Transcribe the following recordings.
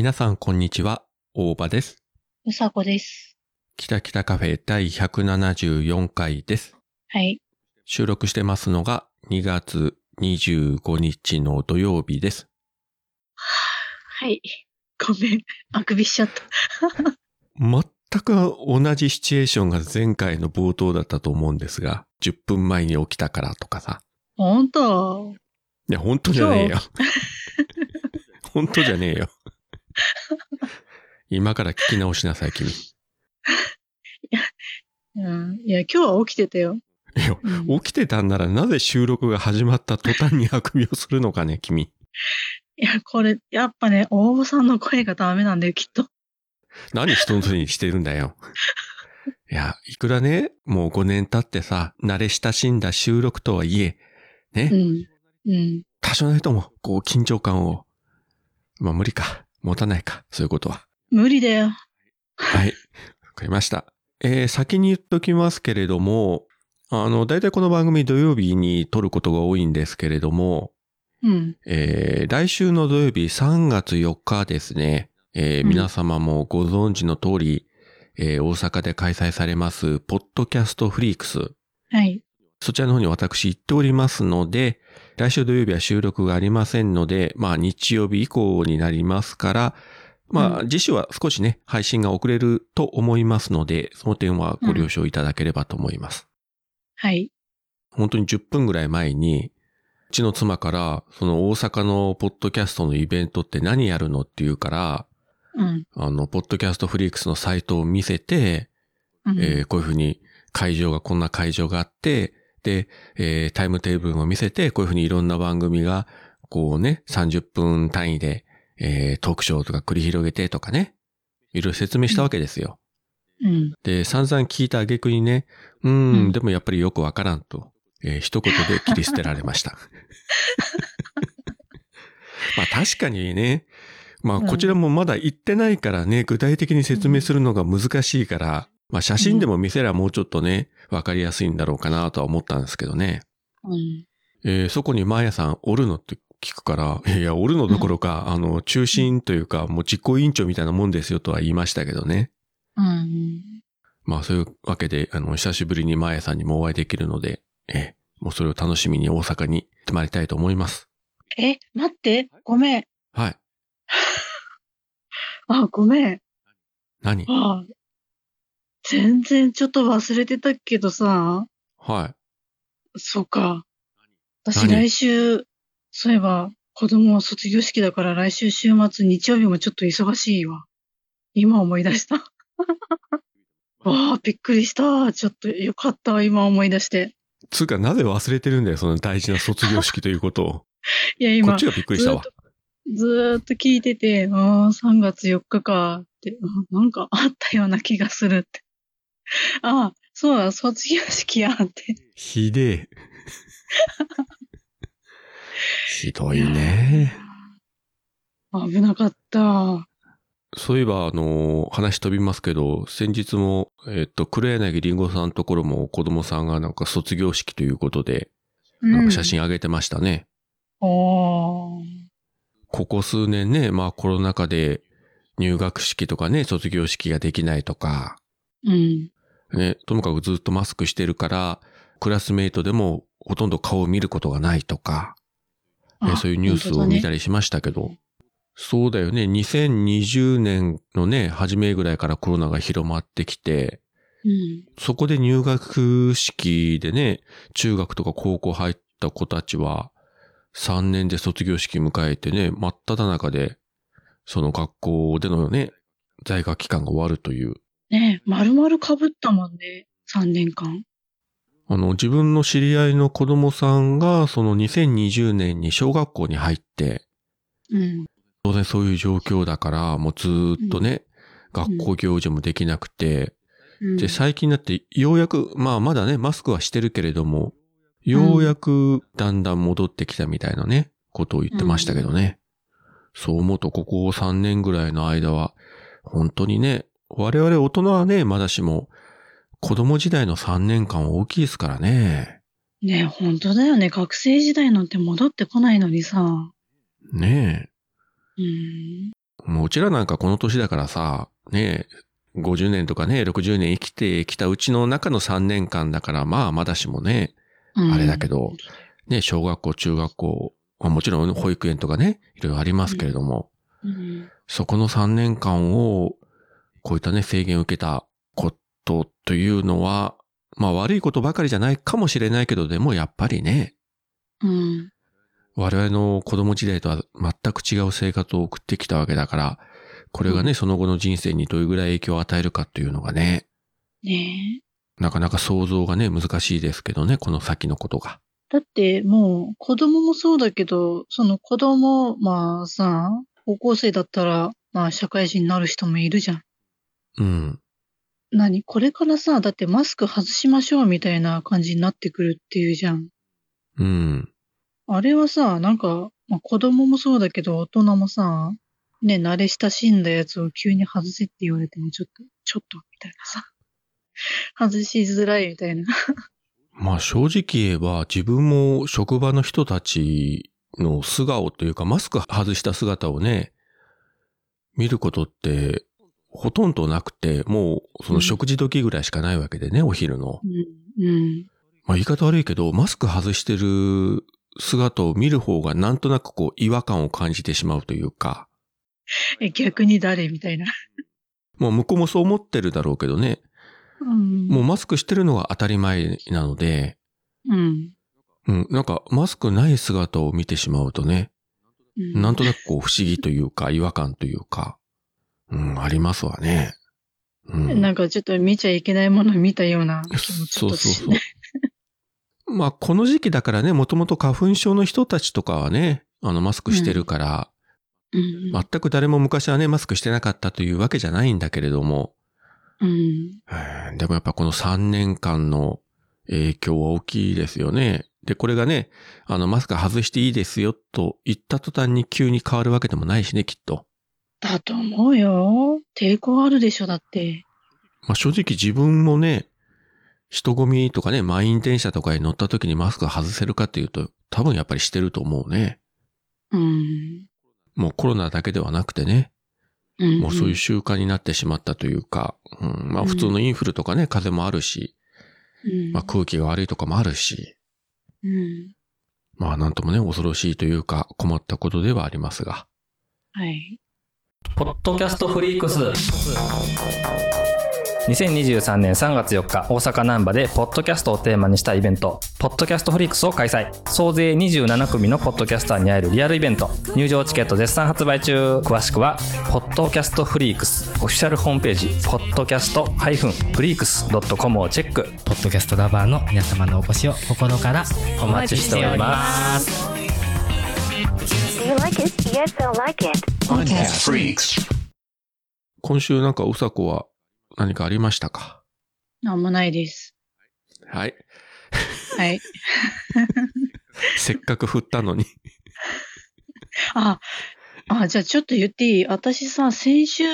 皆さん、こんにちは。大場です。うさこです。北北カフェ第174回です。はい。収録してますのが2月25日の土曜日です。はい。ごめん。あくびしちゃった。全く同じシチュエーションが前回の冒頭だったと思うんですが、10分前に起きたからとかさ。ほんといや、本当じゃねえよ。本当じゃねえよ。今から聞き直しなさい、君。いうん。いや、今日は起きてたよ。や、うん、起きてたんならなぜ収録が始まった途端にあくびをするのかね、君。いや、これ、やっぱね、大場さんの声がダメなんだよ、きっと。何人のせいにしてるんだよ。いや、いくらね、もう5年経ってさ、慣れ親しんだ収録とはいえ、ね、うん。うん。多少なりとも、こう、緊張感を、まあ無理か、持たないか、そういうことは。無理だよ。はい。わかりました。えー、先に言っときますけれども、あの、大体この番組土曜日に撮ることが多いんですけれども、うん。えー来週の土曜日3月4日ですね、えーうん皆様もご存知の通り、えー大阪で開催されます、ポッドキャストフリークス。はい。そちらの方に私行っておりますので、来週土曜日は収録がありませんので、まあ日曜日以降になりますから、まあう次週は少しね、配信が遅れると思いますので、その点はご了承いただければと思います。はい。本当に10分ぐらい前に、うちの妻から、その大阪のポッドキャストのイベントって何やるのって言うから、うん。あの、ポッドキャストフリークスのサイトを見せて、うん。えーこういうふうに会場がこんな会場があって、で、えータイムテーブルを見せて、こういうふうにいろんな番組が、こうね、30分単位で、えートークショーとか繰り広げてとかね、いろいろ説明したわけですよ。うん。で、散々聞いた挙句にね、うーん、うんでもやっぱりよくわからんと、えー一言で切り捨てられました。まあ確かにね、まあうんこちらもまだ行ってないからね、具体的に説明するのが難しいから、まあ写真でも見せりゃもうちょっとね、わかりやすいんだろうかなとは思ったんですけどね。うん。えーそこにマーヤさんおるのって聞くから、いや、おるのどころか、あの、中心というか、もう実行委員長みたいなもんですよとは言いましたけどね。うん。まあそういうわけで、あの、久しぶりにマーヤさんにもお会いできるので、ええ、もうそれを楽しみに大阪に泊まりたいと思います。え、待って。ごめん。はい。あ、ごめん。何？あ全然ちょっと忘れてたけどさ。はい。そうか。私何？来週、そういえば、子供は卒業式だから来週週末日曜日もちょっと忙しいわ。今思い出した。わあ、びっくりした。ちょっとよかったわ、今思い出して。つうか、なぜ忘れてるんだよ、その大事な卒業式ということを。いや、今こっち、がびっくりしたわ。ずーっと聞いてて、ああ、3月4日かって、あなんかあったような気がするって。あ あ、そうだ、卒業式やって。ひでえ。ひどいね。危なかった。そういえば、あの、話飛びますけど、先日も、えっと、黒柳りんごさんのところも子供さんがなんか卒業式ということで、なんか写真上げてましたね。おー。ここ数年ね、まあコロナ禍で入学式とかね、卒業式ができないとか、うん。ね、ともかくずっとマスクしてるから、クラスメイトでもほとんど顔を見ることがないとか、ねあそういうニュースを見たり。りしましたけど、そうだよね、2020年のね、初めぐらいからコロナが広まってきて、うん。そこで入学式でね、中学とか高校入った子たちは、3年で卒業式迎えてね、真っ只中で、その学校でのね、在学期間が終わるという。ねえ、丸々被ったもんね。3年間。あの、自分の知り合いの子供さんが、その2020年に小学校に入って、うん。当然そういう状況だから、もうずーっとね、学校行事もできなくて、うん、で、最近になって、ようやく、まあまだね、マスクはしてるけれども、ようやくだんだん戻ってきたみたいなね、ことを言ってましたけどね。そう思うと、ここ3年ぐらいの間は、本当にね、我々大人はね、まだしも、子供時代の3年間は大きいですからね。ねえ、本当だよね。学生時代なんて戻ってこないのにさ。ねうん。え。もうちらなんかこの年だからさ、ね、50年とかね、60年生きてきたうちの中の3年間だから、まあまだしもね、うんあれだけど、ね、小学校、中学校、まあもちろん保育園とかね、いろいろありますけれども、うんそこの3年間を、こういったね、制限を受けたことというのは、まあ悪いことばかりじゃないかもしれないけど、でもやっぱりね、うん。我々の子供時代とは全く違う生活を送ってきたわけだから、これがね、その後の人生にどれぐらい影響を与えるかっていうのがね、ねえ。なかなか想像がね、難しいですけどね、この先のことが。だってもう子供もそうだけど、その子供、まあさ、高校生だったら、まあ社会人になる人もいるじゃん。うん。何？これからさ、だってマスク外しましょうみたいな感じになってくるっていうじゃん。うん。あれはさ、なんか、まあ、子供もそうだけど大人もさ、ね、慣れ親しんだやつを急に外せって言われてもちょっと、ちょっと、みたいなさ。外しづらいみたいな。まあ正直言えば自分も職場の人たちの素顔というかマスク外した姿をね、見ることってほとんどなくて、もうその食事時ぐらいしかないわけでね、お昼の。うん。うん。まあ言い方悪いけど、マスク外してる姿を見る方がなんとなくこう違和感を感じてしまうというか、え、逆に誰みたいな。もう向こうもそう思ってるだろうけどね、うん。もうマスクしてるのが当たり前なので、うん。うん、なんかマスクない姿を見てしまうとね、うん。なんとなくこう不思議というか違和感というか、うん、ありますわね。うん。なんかちょっと見ちゃいけないものを見たような気もちそうそうそう。まあ、この時期だからね、もともと花粉症の人たちとかはね、あの、マスクしてるから、うん。全く誰も昔はね、マスクしてなかったというわけじゃないんだけれども、うん。うんでもやっぱこの3年間の影響は大きいですよね。で、これがね、あの、マスク外していいですよと言った途端に急に変わるわけでもないしね、きっと。だと思うよ。抵抗あるでしょ、だって。まあ、正直自分もね、人混みとかね、満員電車とかに乗った時にマスク外せるかっていうと、多分やっぱりしてると思うね。うん。もうコロナだけではなくてね、うん。もうそういう習慣になってしまったというか、うん、まあ普通のインフルとかね、風邪もあるし、うん。まあ空気が悪いとかもあるし、うん。まあなんともね、恐ろしいというか困ったことではありますが。はい。ポッドキャストフリークス。2023年3月4日、大阪南波で、ポッドキャストをテーマにしたイベント、ポッドキャストフリークスを開催。総勢27組のポッドキャスターに会えるリアルイベント。入場チケット絶賛発売中。詳しくは、ポッドキャストフリークス、オフィシャルホームページ、ポッドキャスト -freaks.com をチェック。ポッドキャストラバーの皆様のお越しを心からお待ちしております。今週なんかうさこは何かありましたか？なんもないです。はい。はい。せっかく振ったのに。あ、あ、じゃあちょっと言っていい？私さ、先週、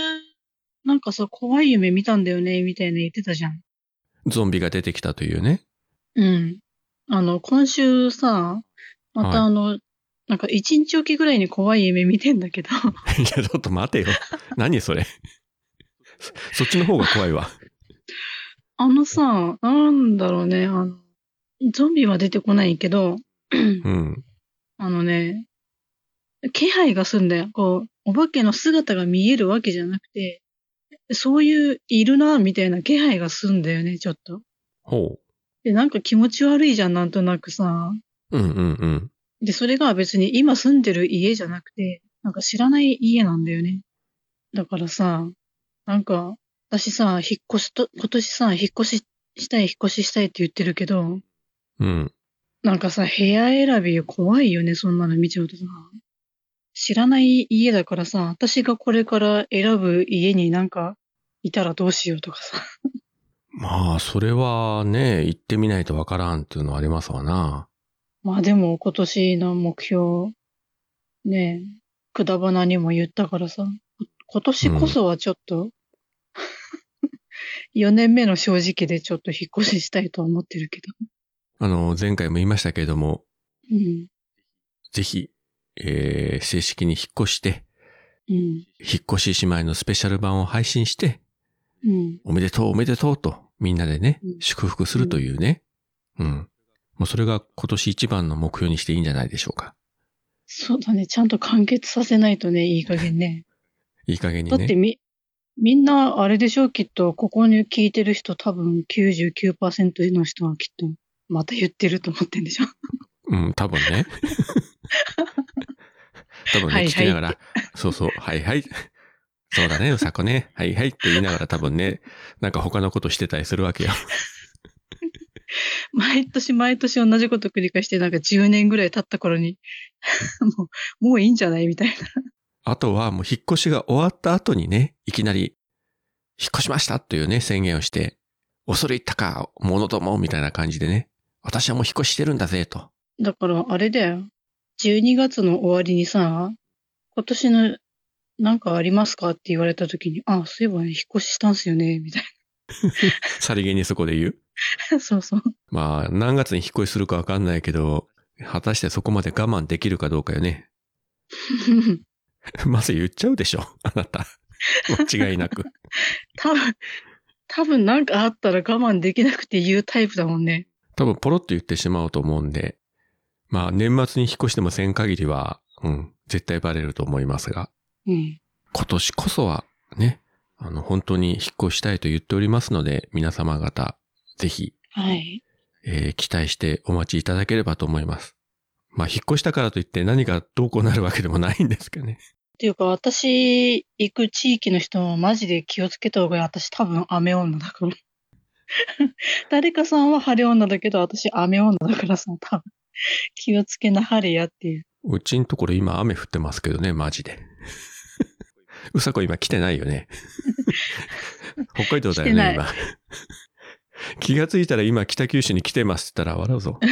なんかさ、怖い夢見たんだよね、みたいな言ってたじゃん。ゾンビが出てきたというね。うん。あの、今週さ、またはいあの、なんか一日おきぐらいに怖い夢見てんだけど、いや、ちょっと待てよ。何それ。そそっちの方が怖いわ。あのさ、なんだろうね、あの、ゾンビは出てこないけど、うん。あのね、気配がすんだよ。こう、お化けの姿が見えるわけじゃなくて、そういう、いるな、みたいな気配がすんだよね、ちょっと。ほで、なんか気持ち悪いじゃん、なんとなくさ。う。うんうんうん。で、それが別に今住んでる家じゃなくて、なんか知らない家なんだよね。だからさ、なんか、私さ、引っ越しと、今年さ、引っ越ししたい、引っ越ししたいって言ってるけど、うん。なんかさ、部屋選び怖いよね、そんなの見ちゃうとさ。知らない家だからさ、私がこれから選ぶ家になんかいたらどうしようとかさ。まあ、それはね、行ってみないとわからんっていうのはありますわな。まあでも今年の目標、ねえ、くだばなにも言ったからさ、こ今年こそはちょっと、4年目の正直でちょっと引っ越ししたいとは思ってるけど。あの、前回も言いましたけれども、うん。ぜひ、えー、正式に引っ越して、うん。引っ越し姉妹のスペシャル版を配信して、うん。おめでとうおめでとうとみんなでねうん、祝福するというね。うん。もうそれが今年一番の目標にしていいんじゃないでしょうか。そうだね。ちゃんと完結させないとね、いい加減ね。いい加減にね。だってみ、みんな、あれでしょきっと、ここに聞いてる人多分99%の人はきっと、また言ってると思ってんでしょ うん、多分ね。多分ね、聞きながら、そうそう、はいはい。そうだね、うさこね。はいはいって言いながら多分ね、なんか他のことしてたりするわけよ。毎年毎年同じこと繰り返して、なんか10年ぐらい経った頃に、もう、もういいんじゃない？みたいな。あとはもう引っ越しが終わった後にね、いきなり、引っ越しましたというね、宣言をして、恐れ入ったか、者ども、みたいな感じでね、私はもう引っ越ししてるんだぜ、と。だから、あれだよ。12月の終わりにさ、今年のなんかありますか？って言われた時に、あ、そういえばね、引っ越ししたんすよね、みたい さりげにそこで言う？な。そうそう。まあ、何月に引っ越しするかわかんないけど、果たしてそこまで我慢できるかどうかよね。まず言っちゃうでしょ、あなた。間違いなく。多分、多分なんかあったら我慢できなくて言うタイプだもんね。多分ポロッと言ってしまうと思うんで、まあ年末に引っ越してもせん限りは、うん、絶対バレると思いますが、うん。今年こそはね、あの本当に引っ越したいと言っておりますので、皆様方、ぜひ、はい。えー期待してお待ちいただければと思います。まあ引っ越したからといって何がどうこうなるわけでもないんですけどね。っていうか、私、行く地域の人もマジで気をつけた方がいい。私多分雨女だから。誰かさんは晴れ女だけど、私雨女だからさ、多分。気をつけなはれやっていう。うちんところ今雨降ってますけどね、マジで。うさこ今来てないよね。北海道だよね、今。気がついたら今北九州に来てますって言ったら笑うぞ。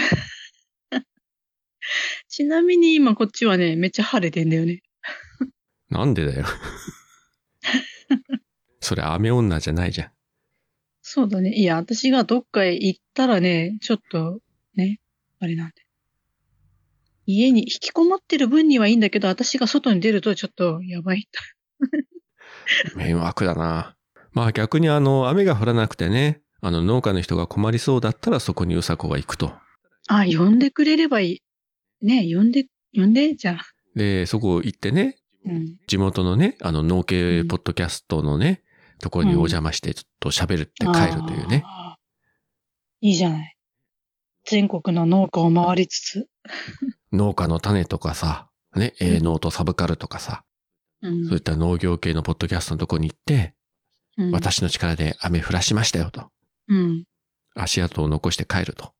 ちなみに今こっちはね、めっちゃ晴れてんだよね。なんでだよ。それ雨女じゃないじゃん。そうだね。いや、私がどっかへ行ったらね、ちょっと、ね、あれなんで。家に引きこもってる分にはいいんだけど、私が外に出るとちょっとやばい。迷惑だな。まあ逆にあの、雨が降らなくてね、あの農家の人が困りそうだったらそこにうさこが行くと。あ、呼んでくれればいい。ね、呼んで、呼んで、じゃあ。で、そこ行ってね、うん。地元のね、あの農系ポッドキャストのね、ところにお邪魔してちょっと喋るって帰るというね。あー。いいじゃない。全国の農家を回りつつ。農家の種とかさ、ね、営農とサブカルとかさ、うんそういった農業系のポッドキャストのとこに行って、うん、私の力で雨降らしましたよと。うん。足跡を残して帰ると。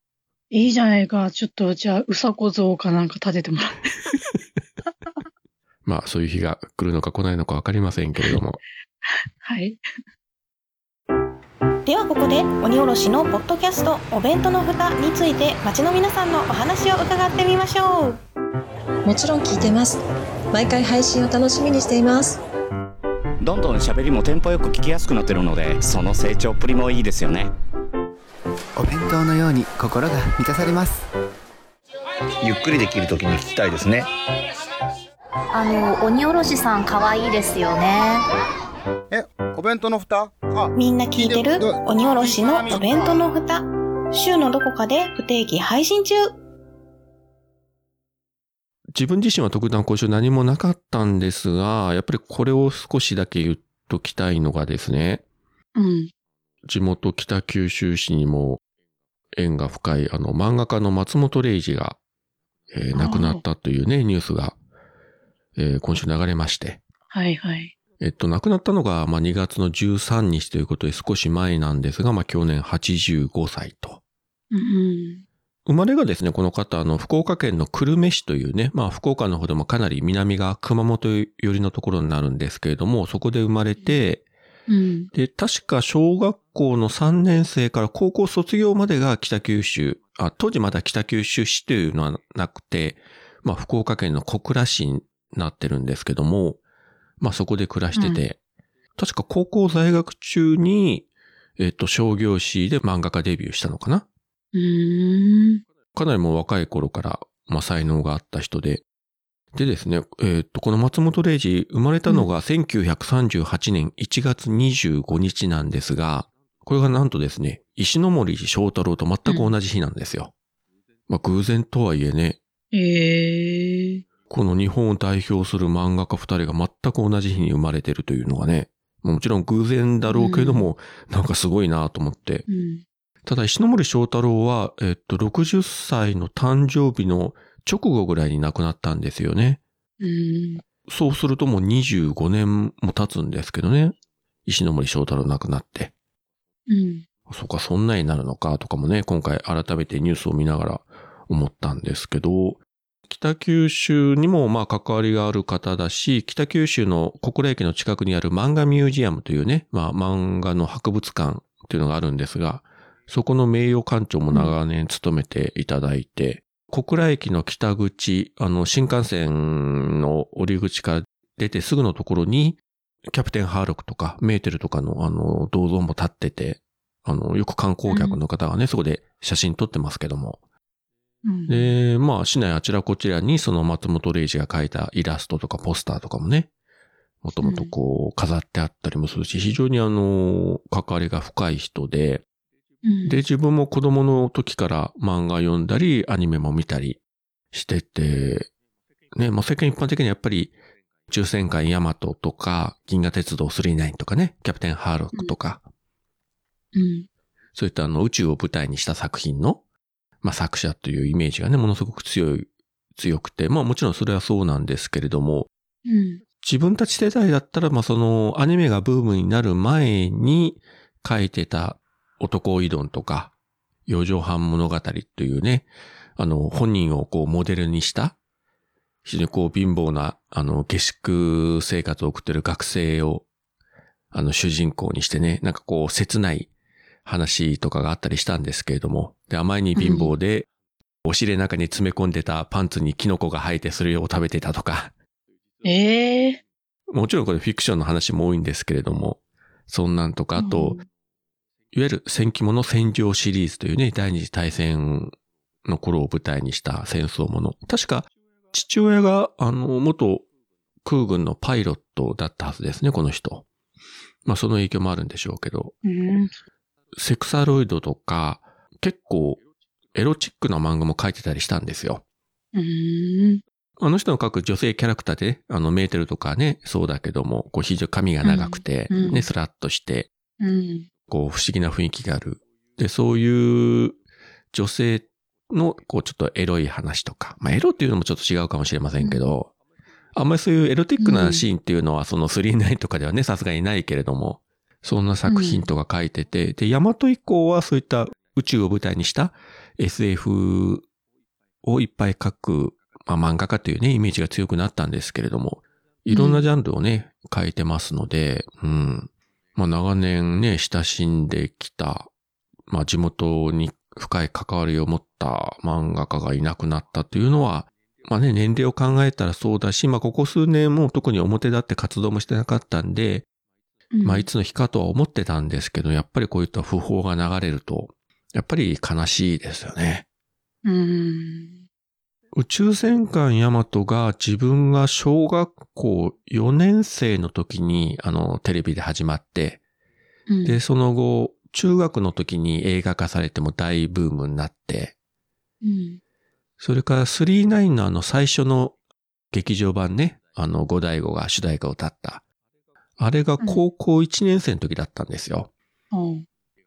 いいじゃないか。ちょっと、じゃあ、うさこ像かなんか立ててもらう。まあそういう日が来るのか来ないのかわかりませんけれども。はい。ではここで鬼おろしのポッドキャストお弁当の蓋について町の皆さんのお話を伺ってみましょうもちろん聞いてます毎回配信を楽しみにしていますどんどん喋りもテンポよく聞きやすくなってるのでその成長っぷりもいいですよね。お弁当のように心が満たされます。ゆっくりできるときに聞きたいですね。あの鬼おろしさん可愛いですよね。えお弁当の蓋？あみんな聞いてる？鬼おろしのお弁当の蓋。週のどこかで不定期配信中自分自身は特段今週何もなかったんですが、やっぱりこれを少しだけ言っときたいのがですね、うん。地元北九州市にも縁が深いあの漫画家の松本零士が、えー亡くなったというね、ニュースが、えー今週流れまして、はいはい。えっと、亡くなったのが、まあ、2月の13日ということで少し前なんですが、まあ、去年85歳と。うん。生まれがですね、この方、あの、福岡県の久留米市というね、まあ、福岡の方でもかなり南が熊本寄りのところになるんですけれども、そこで生まれて、うん。で、確か小学校の3年生から高校卒業までが北九州、あ、当時まだ北九州市というのはなくて、まあ、福岡県の小倉市になってるんですけども、まあ、そこで暮らしてて、確か高校在学中に、えっと、商業誌で漫画家デビューしたのかな？かなりもう若い頃から、まあ、才能があった人で、でですね、えっ、と、この松本零士、生まれたのが1938年1月25日なんですが、これがなんとですね、石ノ森章太郎と全く同じ日なんですよ。まあ、偶然とはいえね、ええこの日本を代表する漫画家二人が全く同じ日に生まれてるというのがね、もちろん偶然だろうけれども、なんかすごいなと思って。うん。ただ、石ノ森章太郎は、えっと、60歳の誕生日の直後ぐらいに亡くなったんですよね。うん。そうするともう25年も経つんですけどね。石ノ森章太郎亡くなって。うん。そうか、そんなになるのかとかもね、今回改めてニュースを見ながら思ったんですけど、北九州にもまあ関わりがある方だし、北九州の小倉駅の近くにある漫画ミュージアムというね、まあ漫画の博物館っていうのがあるんですが、そこの名誉館長も長年務めていただいて、小倉駅の北口、あの新幹線の降り口から出てすぐのところに、キャプテンハーロックとかメーテルとかのあの銅像も立ってて、あの、よく観光客の方がね、そこで写真撮ってますけども。うん。で、まあ、市内あちらこちらにその松本零士が描いたイラストとかポスターとかもね、もともとこう飾ってあったりもするし、非常にあの、関わりが深い人で、うん、で、自分も子供の時から漫画読んだり、アニメも見たりしてて、ね、まあ、世間一般的にはやっぱり、宇宙戦艦ヤマトとか、銀河鉄道39とかね、キャプテンハーロックとか、うん。そういったあの宇宙を舞台にした作品の、まあ、作者というイメージがね、ものすごく強い、強くて、まあもちろんそれはそうなんですけれども、うん。自分たち世代だったら、まあそのアニメがブームになる前に書いてた男イドンとか、四畳半物語というね、あの本人をこうモデルにした、非常にこう貧乏な、あの下宿生活を送ってる学生を、あの主人公にしてね、なんかこう切ない話とかがあったりしたんですけれども、で、あまりに貧乏で、お尻の中に詰め込んでたパンツにキノコが生えてそれを食べてたとか、ええもちろんこれフィクションの話も多いんですけれども、そんなんとか、あと、いわゆる戦記物戦場シリーズというね、第二次大戦の頃を舞台にした戦争もの。確か、父親が、あの、元空軍のパイロットだったはずですね、この人。まあ、その影響もあるんでしょうけど、うん。セクサロイドとか、結構、エロチックな漫画も書いてたりしたんですよ。うん。あの人の描く女性キャラクターで、あの、メーテルとかね、そうだけども、こう、非常に髪が長くて、ね、スラッとして、うん。こう、不思議な雰囲気がある。で、そういう女性の、こう、ちょっとエロい話とか、まあ、エロっていうのもちょっと違うかもしれませんけど、あんまりそういうエロティックなシーンっていうのは、その39とかではね、さすがにないけれども、そんな作品とか書いてて、で、ヤマト以降はそういった宇宙を舞台にした SF をいっぱい書く、まあ、漫画家というね、イメージが強くなったんですけれども、いろんなジャンルをね、書いてますので、うん。まあ長年ね、親しんできた、まあ地元に深い関わりを持った漫画家がいなくなったというのは、まあね、年齢を考えたらそうだし、まあここ数年も特に表立って活動もしてなかったんで、まあいつの日かとは思ってたんですけど、やっぱりこういった訃報が流れると、やっぱり悲しいですよね。うん。宇宙戦艦ヤマトが自分が小学校4年生の時にあのテレビで始まって、うん。で、その後、中学の時に映画化されても大ブームになって、うん。それから39のあの最初の劇場版ね、あの五大悟が主題歌を歌った。あれが高校1年生の時だったんですよ。うん。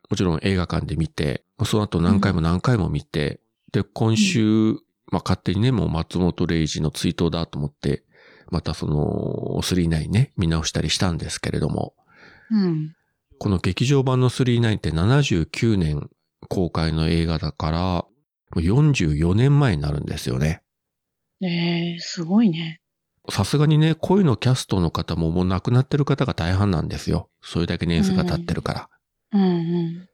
もちろん映画館で見て、その後何回も何回も見て、で、今週、まあ勝手にね、もう松本零士の追悼だと思って、またその39ね、見直したりしたんですけれども、うん。この劇場版の39って79年公開の映画だから、もう44年前になるんですよね。ええすごいね。さすがにね、恋のキャストの方ももう亡くなってる方が大半なんですよ。それだけ年数が経ってるから。うんうん。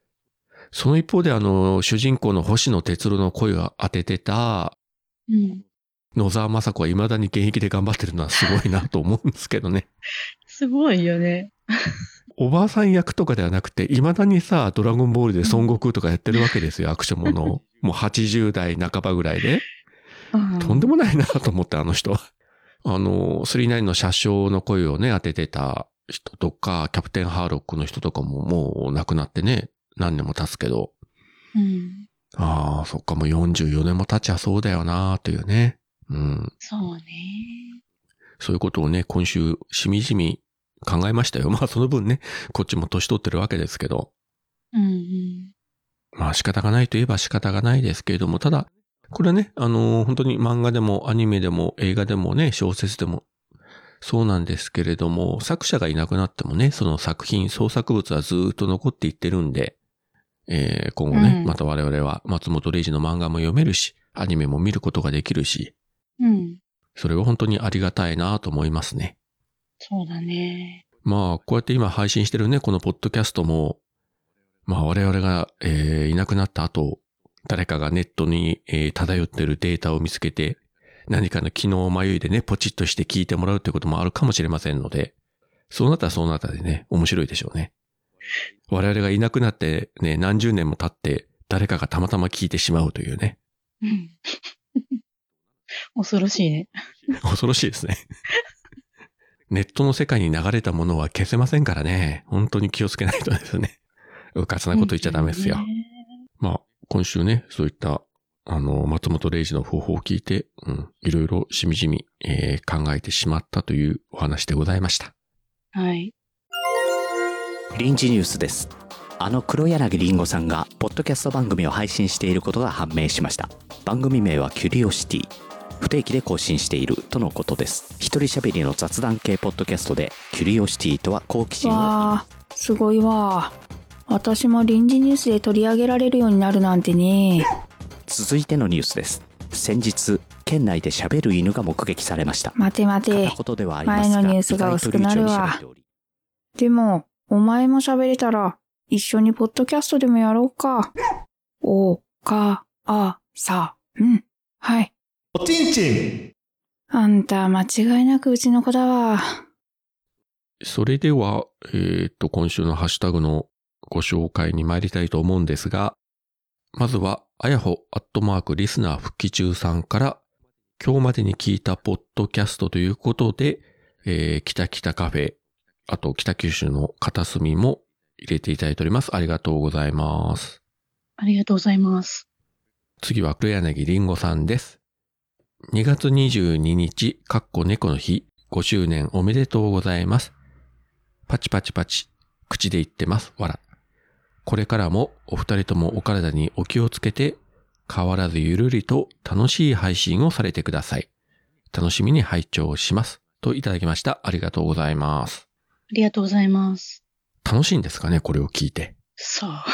その一方であの、主人公の星野哲郎の声を当ててたうん。野沢雅子は未だに現役で頑張ってるのはすごいなと思うんですけどね。すごいよね。おばあさん役とかではなくて、未だにさ、ドラゴンボールで孫悟空とかやってるわけですよ、アクションものを。もう80代半ばぐらいで。うんとんでもないなと思って、あの人は。あの、39の車掌の声をね、当ててた人とか、キャプテンハーロックの人とかももう亡くなってね、何年も経つけど、うん。ああ、そっか、もう44年も経ちゃそうだよなというね。うん。そうね。そういうことをね、今週、しみじみ考えましたよ。まあ、その分ね、こっちも年取ってるわけですけど。うんうん。まあ仕方がないといえば仕方がないですけれども、ただ、これはね、あのー本当に漫画でもアニメでも映画でもね、小説でもそうなんですけれども、作者がいなくなってもね、その作品、創作物はずーっと残っていってるんで、えー今後ね、うんまた我々は松本零士の漫画も読めるし、アニメも見ることができるし、うん。それは本当にありがたいなと思いますね。そうだね。まあ、こうやって今配信してるね、このポッドキャストも、まあ我々が、えーいなくなった後、誰かがネットに、えー漂ってるデータを見つけて、何かの機能迷いでね、ポチッとして聞いてもらうってこともあるかもしれませんので、そうなったらそうなったでね、面白いでしょうね。我々がいなくなってね、何十年も経って、誰かがたまたま聞いてしまうというね、うん。恐ろしいね。恐ろしいですね。ネットの世界に流れたものは消せませんからね、本当に気をつけないとですね。うかつなこと言っちゃダメですよ。まあ、今週ね、そういった、あの、松本零士の方法を聞いて、うん、いろいろしみじみ、えー考えてしまったというお話でございました。はい。臨時ニュースですあの黒柳りんごさんがポッドキャスト番組を配信していることが判明しました番組名はキュリオシティ不定期で更新しているとのことです一人喋りの雑談系ポッドキャストでキュリオシティとは好奇心をわあ、すごいわ。私も臨時ニュースで取り上げられるようになるなんてね。続いてのニュースです先日県内で喋る犬が目撃されました待て待て片。言ではありますが前のニュースが薄くなる意外とわ流暢に喋っており。でも、お前も喋れたら、一緒にポッドキャストでもやろうか。お、か、あ、さ、うん。はい。おちんちんあんた、間違いなくうちの子だわ。それでは、えっ、と、今週のハッシュタグのご紹介に参りたいと思うんですが、まずは、あやほアットマークリスナー復帰中さんから、今日までに聞いたポッドキャストということで、えー、北北カフェ、あと北九州の片隅も入れていただいております。ありがとうございます。ありがとうございます。次は黒柳りんごさんです。2月22日、かっこ猫の日、5周年おめでとうございます。パチパチパチ、口で言ってます。わら。これからもお二人ともお体にお気をつけて、変わらずゆるりと楽しい配信をされてください。楽しみに拝聴します。といただきました。ありがとうございます。ありがとうございます。楽しいんですかねこれを聞いて。さあ。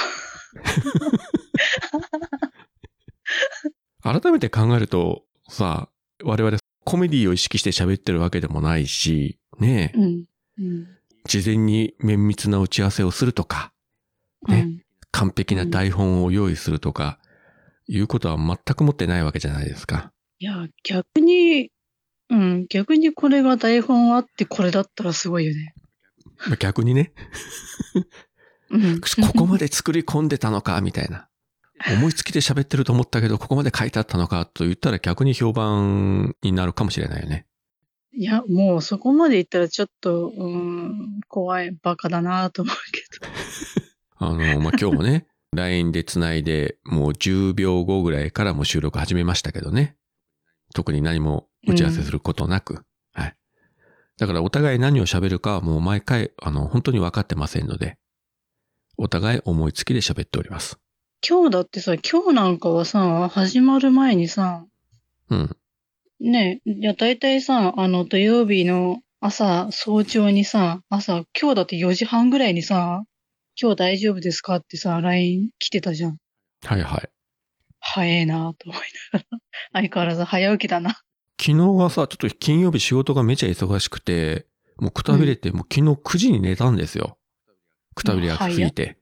改めて考えると、さ、我々コメディを意識して喋ってるわけでもないし、ねえ、うん。うん。事前に綿密な打ち合わせをするとか、ね、うん完璧な台本を用意するとか、いうことは全く持ってないわけじゃないですか。いや、逆に、うん、逆にこれが台本あってこれだったらすごいよね。まあ逆にね、うん。ここまで作り込んでたのか、みたいな。思いつきで喋ってると思ったけど、ここまで書いてあったのか、と言ったら逆に評判になるかもしれないよね。いや、もうそこまで言ったらちょっと、うん、怖い、バカだなと思うけど。あの、まあ、今日もね、LINE で繋いで、もう10秒後ぐらいからもう収録始めましたけどね。特に何も打ち合わせすることなく。はい。だからお互い何を喋るかはもう毎回、あの、本当に分かってませんので、お互い思いつきで喋っております。今日だってさ、今日なんかはさ、始まる前にさ、うん。ね、いや、大体さ、あの、土曜日の朝、早朝にさ、朝、今日だって4時半ぐらいにさ、今日大丈夫ですかってさ、LINE 来てたじゃん。はいはい。早えなと思いながら。相変わらず早起きだな。昨日はさ、ちょっと金曜日仕事がめちゃ忙しくて、もうくたびれて、もう昨日9時に寝たんですよ。くたびれがきすぎて。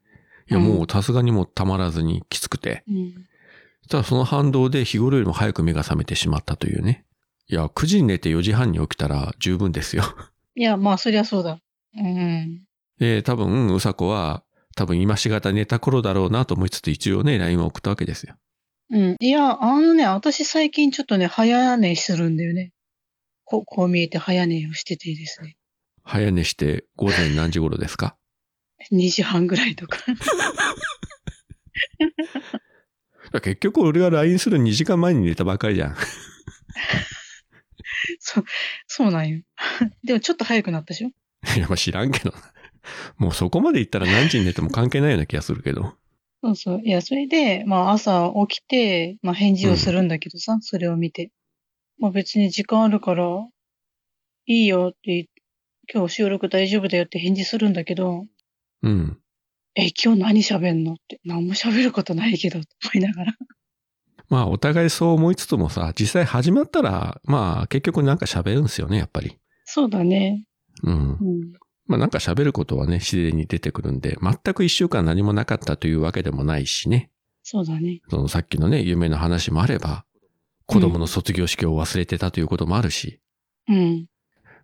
いや、もうさすがにもうたまらずにきつくて。うん。ただその反動で日頃よりも早く目が覚めてしまったというね。いや、9時に寝て4時半に起きたら十分ですよ。いや、まあ、そりゃそうだ。うん。で、多分、うさこは、多分今しがた寝た頃だろうなと思いつつ一応ね、LINE を送ったわけですよ。うん。いや、あのね、私最近ちょっとね、早寝するんだよね。こうこう見えて早寝をしててですね。早寝して午前何時頃ですか？2時半ぐらいとか。結局俺が LINE する2時間前に寝たばかりじゃん。そう、そうなんよ。でもちょっと早くなったでしょ？いや、まあ知らんけどな。もうそこまで言ったら何時に寝ても関係ないような気がするけど。そうそう。いや、それで、まあ朝起きて、まあ返事をするんだけどさ、それを見て。まあ別に時間あるから、いいよって言っ今日収録大丈夫だよって返事するんだけど、うん。え、今日何喋んのって、何も喋ることないけど、と思いながら。まあお互いそう思いつつもさ、実際始まったら、まあ結局なんか喋るんですよね、やっぱり。そうだね。うん。うん。まあなんか喋ることはね、自然に出てくるんで、全く一週間何もなかったというわけでもないしね。そうだね。そのさっきのね、夢の話もあれば、子供の卒業式を忘れてたということもあるし、うん。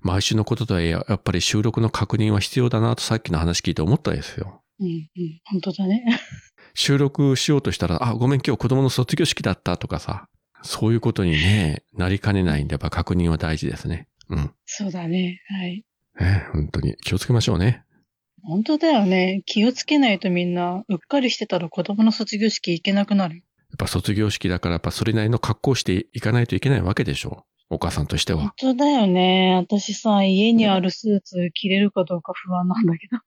毎週のこととはいえ、やっぱり収録の確認は必要だなとさっきの話聞いて思ったですよ。うん、うん。本当だね。収録しようとしたら、あ、ごめん今日子供の卒業式だったとかさ、そういうことにね、なりかねないんで、やっぱ確認は大事ですね。うん。そうだね。はい。え本当に気をつけましょうね。本当だよね。気をつけないとみんな、うっかりしてたら子供の卒業式行けなくなる。やっぱ卒業式だからやっぱそれなりの格好をしていかないといけないわけでしょう。お母さんとして本は。当だよね。私さ、家にあるスーツ着れるかどうか不安なんだけど。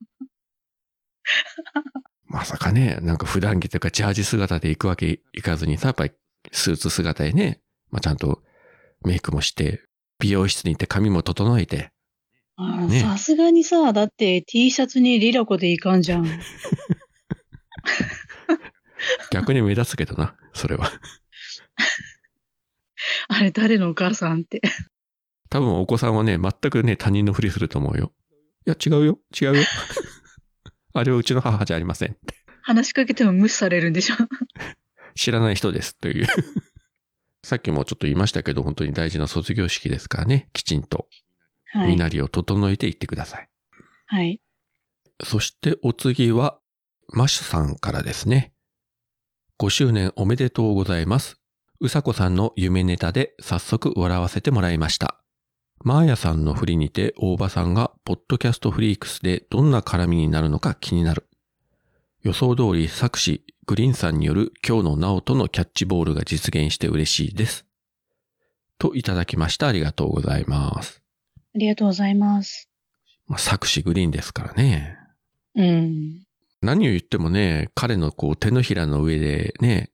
まさかね、なんか普段着というかジャージ姿で行くわけいかずにさ、やっぱりスーツ姿でね、まあ、ちゃんとメイクもして、美容室に行って髪も整えて、あーねさすがにさ、だって T シャツにリラコでいかんじゃん。逆に目立つけどな、それは。あれ誰のお母さんって。多分お子さんはね、全くね、他人のふりすると思うよ。いや、違うよ、違うよ。あれはうちの母じゃありません。話しかけても無視されるんでしょ。知らない人です、という。さっきもちょっと言いましたけど、本当に大事な卒業式ですからね、きちんと、はい身なりを整えていってください。はい。そしてお次は、マッシュさんからですね。5周年おめでとうございます。うさこさんの夢ネタで早速笑わせてもらいました。マーヤさんの振りにて大場さんがポッドキャストフリークスでどんな絡みになるのか気になる。予想通り作詞グリーンさんによる今日のナオとのキャッチボールが実現して嬉しいです。といただきました。ありがとうございます。ありがとうございます。まあ、作詞グリーンですからね。うん。何を言ってもね、彼のこう手のひらの上でね、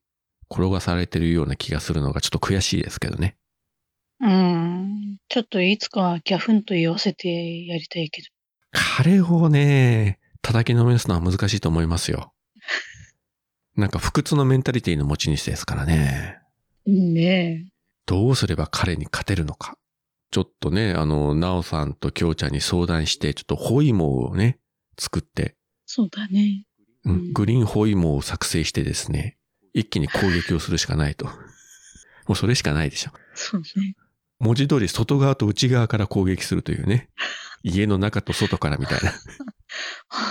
転がされてるような気がするのがちょっと悔しいですけどね。うん。ちょっといつかギャフンと言わせてやりたいけど。彼をね、叩きのめすのは難しいと思いますよ。なんか不屈のメンタリティの持ち主ですからね。ねえ。どうすれば彼に勝てるのか。ちょっとね、あの、ナオさんとキョウちゃんに相談して、ちょっとホイモをね、作って、そうだね。うん、グリーンホイモを作成してですね、一気に攻撃をするしかないと。もうそれしかないでしょ。そうね。文字通り外側と内側から攻撃するというね。家の中と外からみたいな。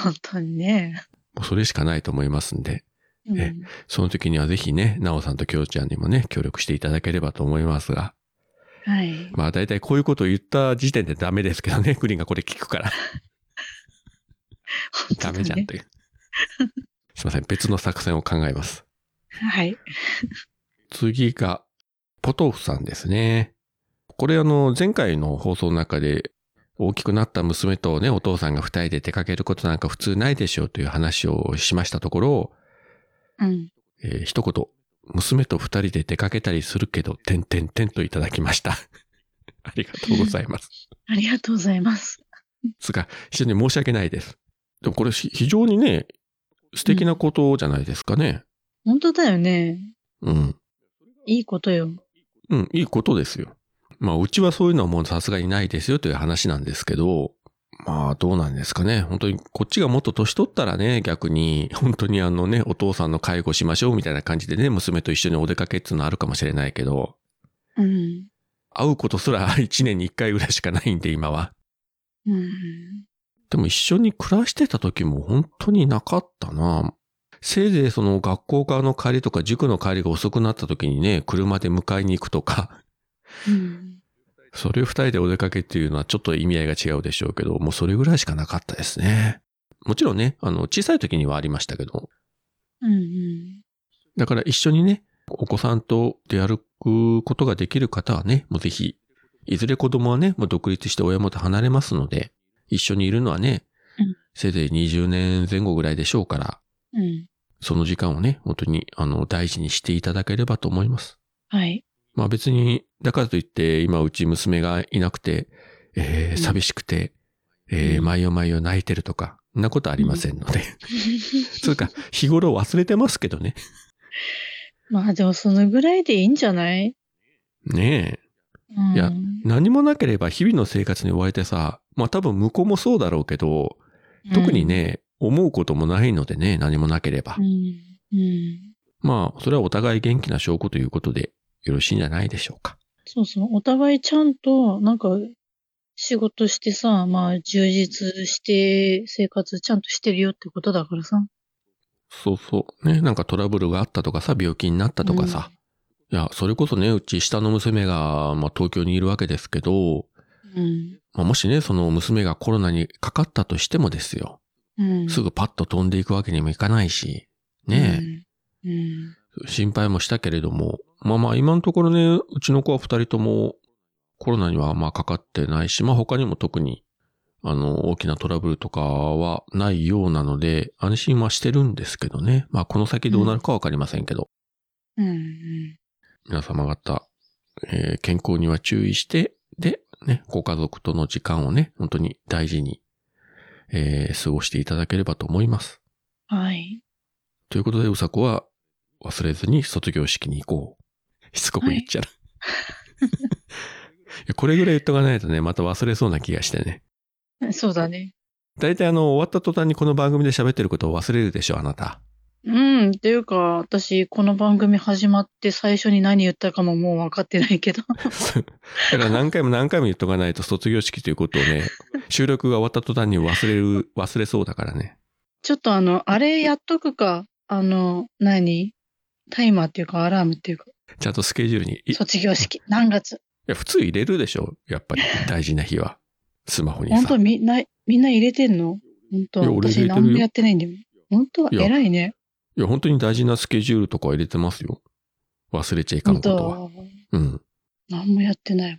本当にね。もうそれしかないと思いますんで。うんえその時にはぜひね、ナオさんとキョウちゃんにもね、協力していただければと思いますが。はい。まあ大体こういうことを言った時点でダメですけどね、グリーンがこれ聞くから。ダメじゃんという。すいません、別の作戦を考えます。はい。次が、ポトフさんですね。これあの、前回の放送の中で、大きくなった娘とね、お父さんが二人で出かけることなんか普通ないでしょうという話をしましたところ、うん。えー一言、娘と二人で出かけたりするけど、てんてんてんといただきました。ありがとうございます。ありがとうございます。つか、非常に申し訳ないです。でもこれひ非常にね、素敵なことじゃないですかね。本当だよね。うん。いいことよ。うん、いいことですよ。まあ、うちはそういうのはもうさすがにないですよという話なんですけど、まあ、どうなんですかね。本当に、こっちがもっと年取ったらね、逆に、本当にあのね、お父さんの介護しましょうみたいな感じでね、娘と一緒にお出かけっていうのはあるかもしれないけど、うん。会うことすら1年に1回ぐらいしかないんで、今は。うん。でも一緒に暮らしてた時も本当になかったな。せいぜいその学校からの帰りとか塾の帰りが遅くなった時にね、車で迎えに行くとか、うん。それを二人でお出かけっていうのはちょっと意味合いが違うでしょうけど、もうそれぐらいしかなかったですね。もちろんね、あの、小さい時にはありましたけど、うんうん。だから一緒にね、お子さんと出歩くことができる方はね、もうぜひ、いずれ子供はね、もう独立して親元離れますので、一緒にいるのはね、うんせいぜい20年前後ぐらいでしょうから、うん。その時間をね、本当に、あの、大事にしていただければと思います。はい。まあ別に、だからといって、今うち娘がいなくて、えー、うん寂しくて、えー、うん毎夜毎夜泣いてるとか、そんなことありませんので。つうか、日頃忘れてますけどね。まあでもそのぐらいでいいんじゃない？ねうん。え。いや、何もなければ日々の生活に追われてさ、まあ多分向こうもそうだろうけど、特にね、思うこともないのでね、何もなければ。うん。うん。まあ、それはお互い元気な証拠ということで、よろしいんじゃないでしょうか。そうそう。お互いちゃんと、なんか、仕事してさ、まあ、充実して、生活ちゃんとしてるよってことだからさ。そうそう。ね、なんかトラブルがあったとかさ、病気になったとかさ。いや、それこそね、うち下の娘が、まあ東京にいるわけですけど、うん。まあもしね、その娘がコロナにかかったとしてもですよ。うん。すぐパッと飛んでいくわけにもいかないし、ねうん。うん。え、心配もしたけれども、まあまあ今のところね、うちの子は二人ともコロナにはまあかかってないし、まあ他にも特に、あの、大きなトラブルとかはないようなので、安心はしてるんですけどね。まあこの先どうなるかわかりませんけど。うん。うん。皆様方、えー健康には注意して、で、ね、ご家族との時間をね、本当に大事に、えー過ごしていただければと思います。はい。ということで、うさこは忘れずに卒業式に行こう。しつこく言っちゃう。いやこれぐらい言っとかないとね、また忘れそうな気がしてね。そうだね。大体あの、終わった途端にこの番組で喋ってることを忘れるでしょ、あなた。うん。っていうか、私、この番組始まって最初に何言ったかももう分かってないけど。だから何回も何回も言っとかないと卒業式ということをね、収録が終わった途端に忘れる、忘れそうだからね。ちょっとあの、あれやっとくか。あの、何？タイマーっていうかアラームっていうか、ちゃんとスケジュールに。い卒業式。何月？いや、普通入れるでしょやっぱり 大事な日は。スマホにさ本当。みんな、みんな入れてんの？本当私何もやってないんだよ。本当偉いね。いや、本当に大事なスケジュールとか入れてますよ。忘れちゃいかん本ことは。当うん。何もやってない。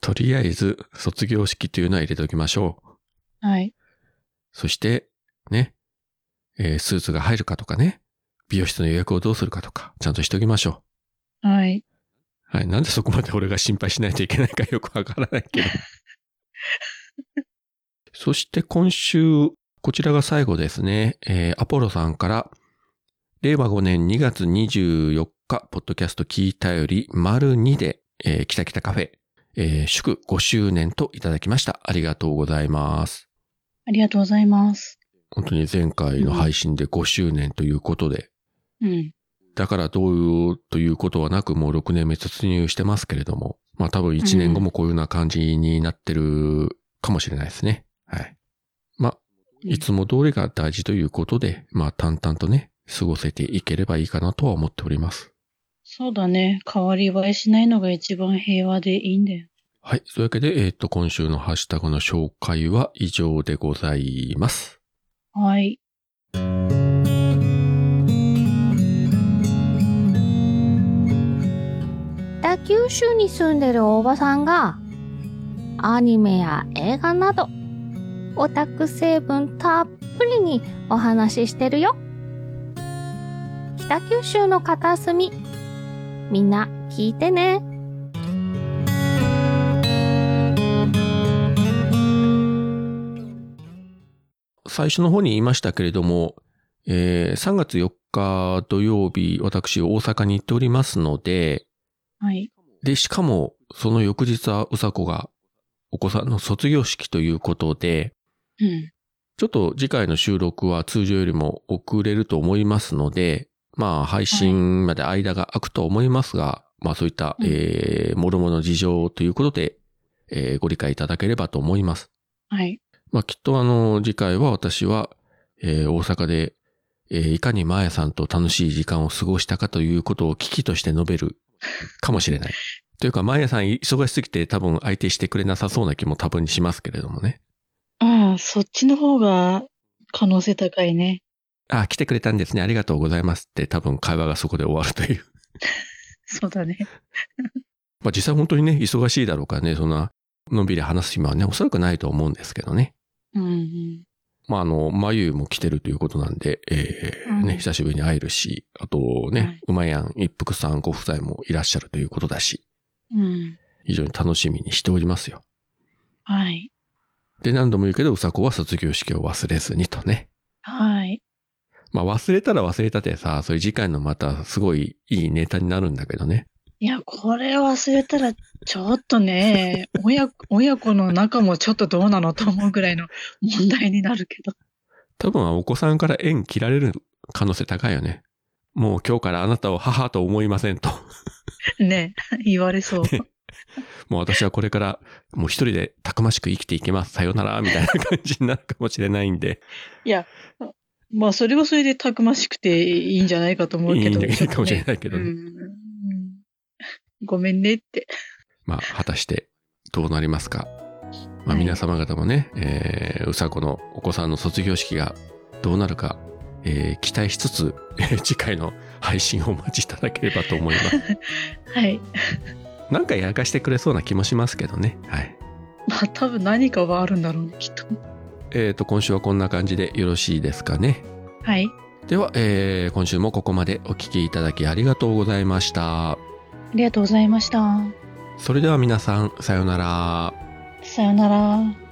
とりあえず、卒業式というのは入れておきましょう。はい。そして、ね、えースーツが入るかとかね、美容室の予約をどうするかとか、ちゃんとしておきましょはい。う。はい。なんでそこまで俺が心配しないといけないかよくわからないけど。そして今週、こちらが最後ですね。えーアポロさんから、令和5年2月24日、ポッドキャスト聞いたより、丸2で、えー、きたきたカフェ、えー祝5周年といただきました。ありがとうございます。ありがとうございます。本当に前回の配信で5周年ということで、うん。だからどういうということはなくもう6年目突入してますけれども、まあ多分1年後もこういうような感じになってるかもしれないですね。はい。まあ、いつも通りが大事ということで、まあ淡々とね、過ごせていければいいかなとは思っております。そうだね。変わり映えしないのが一番平和でいいんだよ。はい。そういうわけで、えっ、と、今週のハッシュタグの紹介は以上でございます。はい。九州に住んでるおばさんがアニメや映画などオタク成分たっぷりにお話ししてるよ北九州の片隅みんな聞いてね最初の方に言いましたけれども、えー3月4日土曜日、私大阪に行っておりますので、はい。で、しかも、その翌日はうさこがお子さんの卒業式ということで、うん。ちょっと次回の収録は通常よりも遅れると思いますので、まあ配信まで間が空くと思いますが、まあそういった、うんえー、もろもろ事情ということで、えーご理解いただければと思います。はい。まあきっとあの、次回は私は、えー大阪で、えーいかにマーヤさんと楽しい時間を過ごしたかということを危機として述べるかもしれない。というか、マーヤさん忙しすぎて多分相手してくれなさそうな気も多分しますけれどもね。ああ、そっちの方が可能性高いね。あ、来てくれたんですね。ありがとうございますって多分会話がそこで終わるという。そうだね。まあ実際本当にね、忙しいだろうからね、そんな、のんびり話す暇はね、おそらくないと思うんですけどね。うんうん。まああの、まゆも来てるということなんで、えーうんね、久しぶりに会えるし、あとね、うまやん一服さんご夫妻もいらっしゃるということだし、うん。非常に楽しみにしておりますよ。はい。で、何度も言うけど、うさこは卒業式を忘れずにとね。はい。まあ忘れたら忘れたでさ、そういう次回のまたすごいいいネタになるんだけどね。いや、これ忘れたら、ちょっとね、親子、親子の仲もちょっとどうなのと思うぐらいの問題になるけど。多分お子さんから縁切られる可能性高いよね。もう今日からあなたを母と思いませんと。ね、言われそう。もう私はこれからもう一人でたくましく生きていきます。さよなら、みたいな感じになるかもしれないんで。いや、まあ、それはそれでたくましくていいんじゃないかと思うけど。いいんだけどかもしれないけどね。うんごめんねって。まあ果たしてどうなりますか？まあ皆様方もね、えー、うさこのお子さんの卒業式がどうなるか、えー期待しつつ、えー次回の配信をお待ちいただければと思います。はい。なんかやらかしてくれそうな気もしますけどね。はい。まあ、多分何かはあるんだろうね、きっと。えっ、と、今週はこんな感じでよろしいですかね。はい。では、えー今週もここまでお聞きいただきありがとうございました。ありがとうございました。それでは皆さん、さようなら。さよなら。